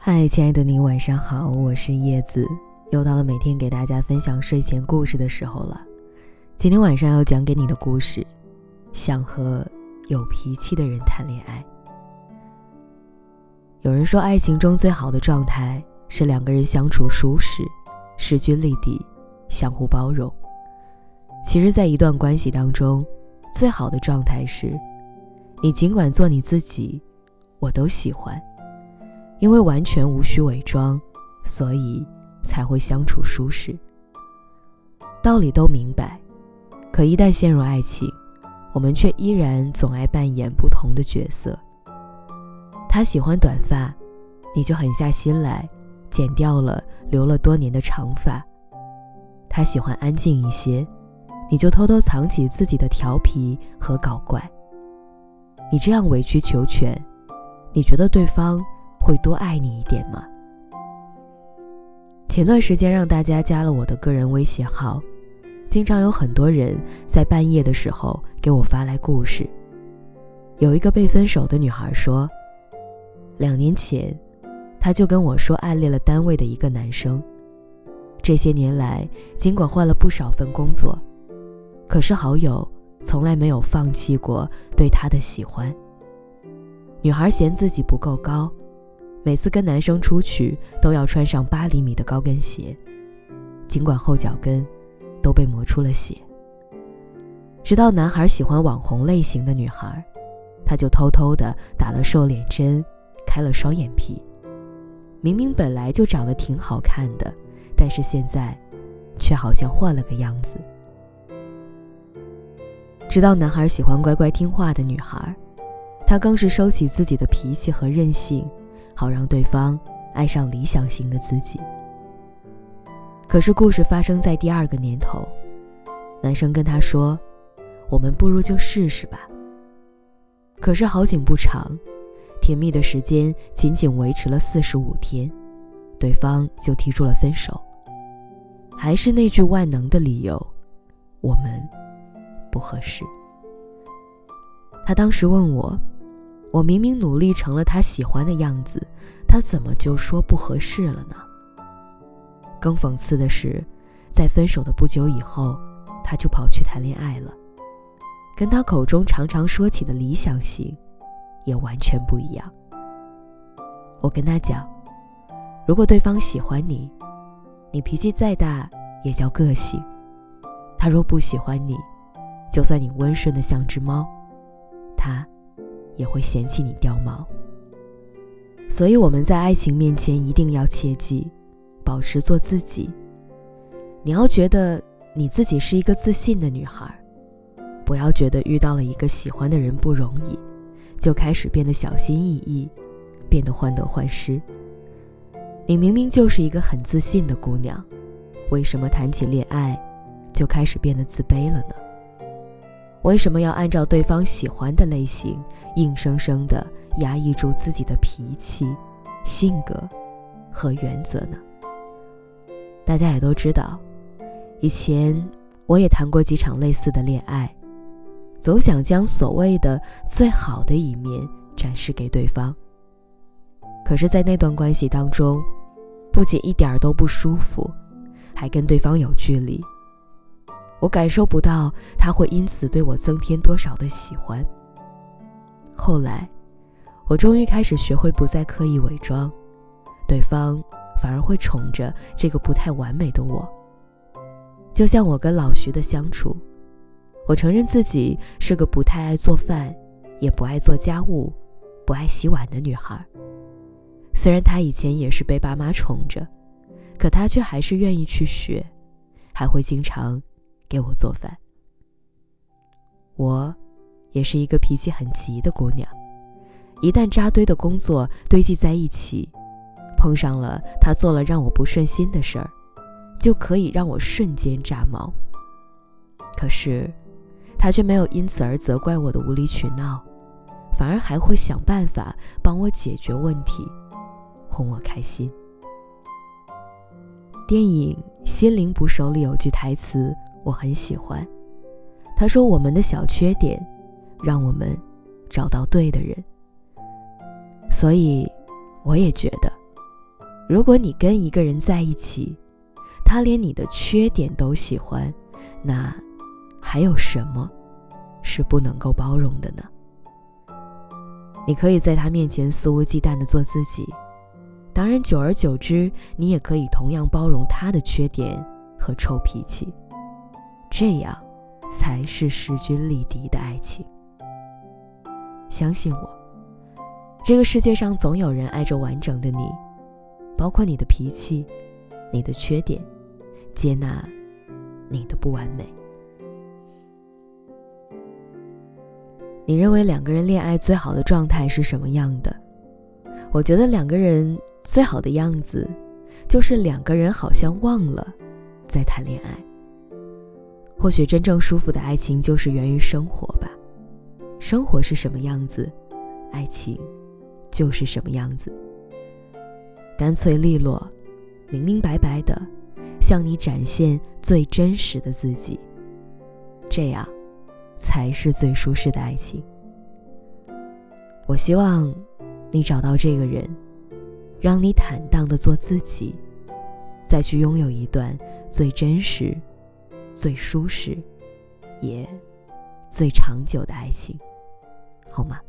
嗨，亲爱的你，晚上好，我是叶子，又到了每天给大家分享睡前故事的时候了。今天晚上要讲给你的故事，想和有脾气的人谈恋爱。有人说，爱情中最好的状态是两个人相处舒适，势均力敌，相互包容。其实，在一段关系当中，最好的状态是，你尽管做你自己，我都喜欢。因为完全无需伪装，所以才会相处舒适。道理都明白，可一旦陷入爱情，我们却依然总爱扮演不同的角色。他喜欢短发，你就狠下心来剪掉了留了多年的长发；他喜欢安静一些，你就偷偷藏起自己的调皮和搞怪。你这样委曲求全，你觉得对方？会多爱你一点吗？前段时间让大家加了我的个人微信号，经常有很多人在半夜的时候给我发来故事。有一个被分手的女孩说，两年前，她就跟我说暗恋了单位的一个男生，这些年来尽管换了不少份工作，可是好友从来没有放弃过对她的喜欢。女孩嫌自己不够高。每次跟男生出去都要穿上八厘米的高跟鞋，尽管后脚跟都被磨出了血。直到男孩喜欢网红类型的女孩，他就偷偷的打了瘦脸针，开了双眼皮。明明本来就长得挺好看的，但是现在却好像换了个样子。直到男孩喜欢乖乖听话的女孩，他更是收起自己的脾气和任性。好让对方爱上理想型的自己。可是故事发生在第二个年头，男生跟她说：“我们不如就试试吧。”可是好景不长，甜蜜的时间仅仅维持了四十五天，对方就提出了分手。还是那句万能的理由：我们不合适。他当时问我。我明明努力成了他喜欢的样子，他怎么就说不合适了呢？更讽刺的是，在分手的不久以后，他就跑去谈恋爱了，跟他口中常常说起的理想型，也完全不一样。我跟他讲，如果对方喜欢你，你脾气再大也叫个性；他若不喜欢你，就算你温顺的像只猫，他。也会嫌弃你掉毛，所以我们在爱情面前一定要切记，保持做自己。你要觉得你自己是一个自信的女孩，不要觉得遇到了一个喜欢的人不容易，就开始变得小心翼翼，变得患得患失。你明明就是一个很自信的姑娘，为什么谈起恋爱就开始变得自卑了呢？为什么要按照对方喜欢的类型，硬生生的压抑住自己的脾气、性格和原则呢？大家也都知道，以前我也谈过几场类似的恋爱，总想将所谓的最好的一面展示给对方。可是，在那段关系当中，不仅一点都不舒服，还跟对方有距离。我感受不到他会因此对我增添多少的喜欢。后来，我终于开始学会不再刻意伪装，对方反而会宠着这个不太完美的我。就像我跟老徐的相处，我承认自己是个不太爱做饭，也不爱做家务，不爱洗碗的女孩。虽然他以前也是被爸妈宠着，可他却还是愿意去学，还会经常。给我做饭。我，也是一个脾气很急的姑娘，一旦扎堆的工作堆积在一起，碰上了他做了让我不顺心的事儿，就可以让我瞬间炸毛。可是，他却没有因此而责怪我的无理取闹，反而还会想办法帮我解决问题，哄我开心。电影《心灵捕手》里有句台词。我很喜欢，他说：“我们的小缺点，让我们找到对的人。”所以，我也觉得，如果你跟一个人在一起，他连你的缺点都喜欢，那还有什么是不能够包容的呢？你可以在他面前肆无忌惮的做自己，当然，久而久之，你也可以同样包容他的缺点和臭脾气，这样才是势均力敌的爱情。相信我，这个世界上总有人爱着完整的你，包括你的脾气、你的缺点，接纳你的不完美。你认为两个人恋爱最好的状态是什么样的？我觉得两个人最好的样子，就是两个人好像忘了在谈恋爱。或许真正舒服的爱情就是源于生活吧。生活是什么样子，爱情就是什么样子。干脆利落，明明白白的，向你展现最真实的自己，这样。才是最舒适的爱情。我希望你找到这个人，让你坦荡的做自己，再去拥有一段最真实、最舒适，也最长久的爱情，好吗？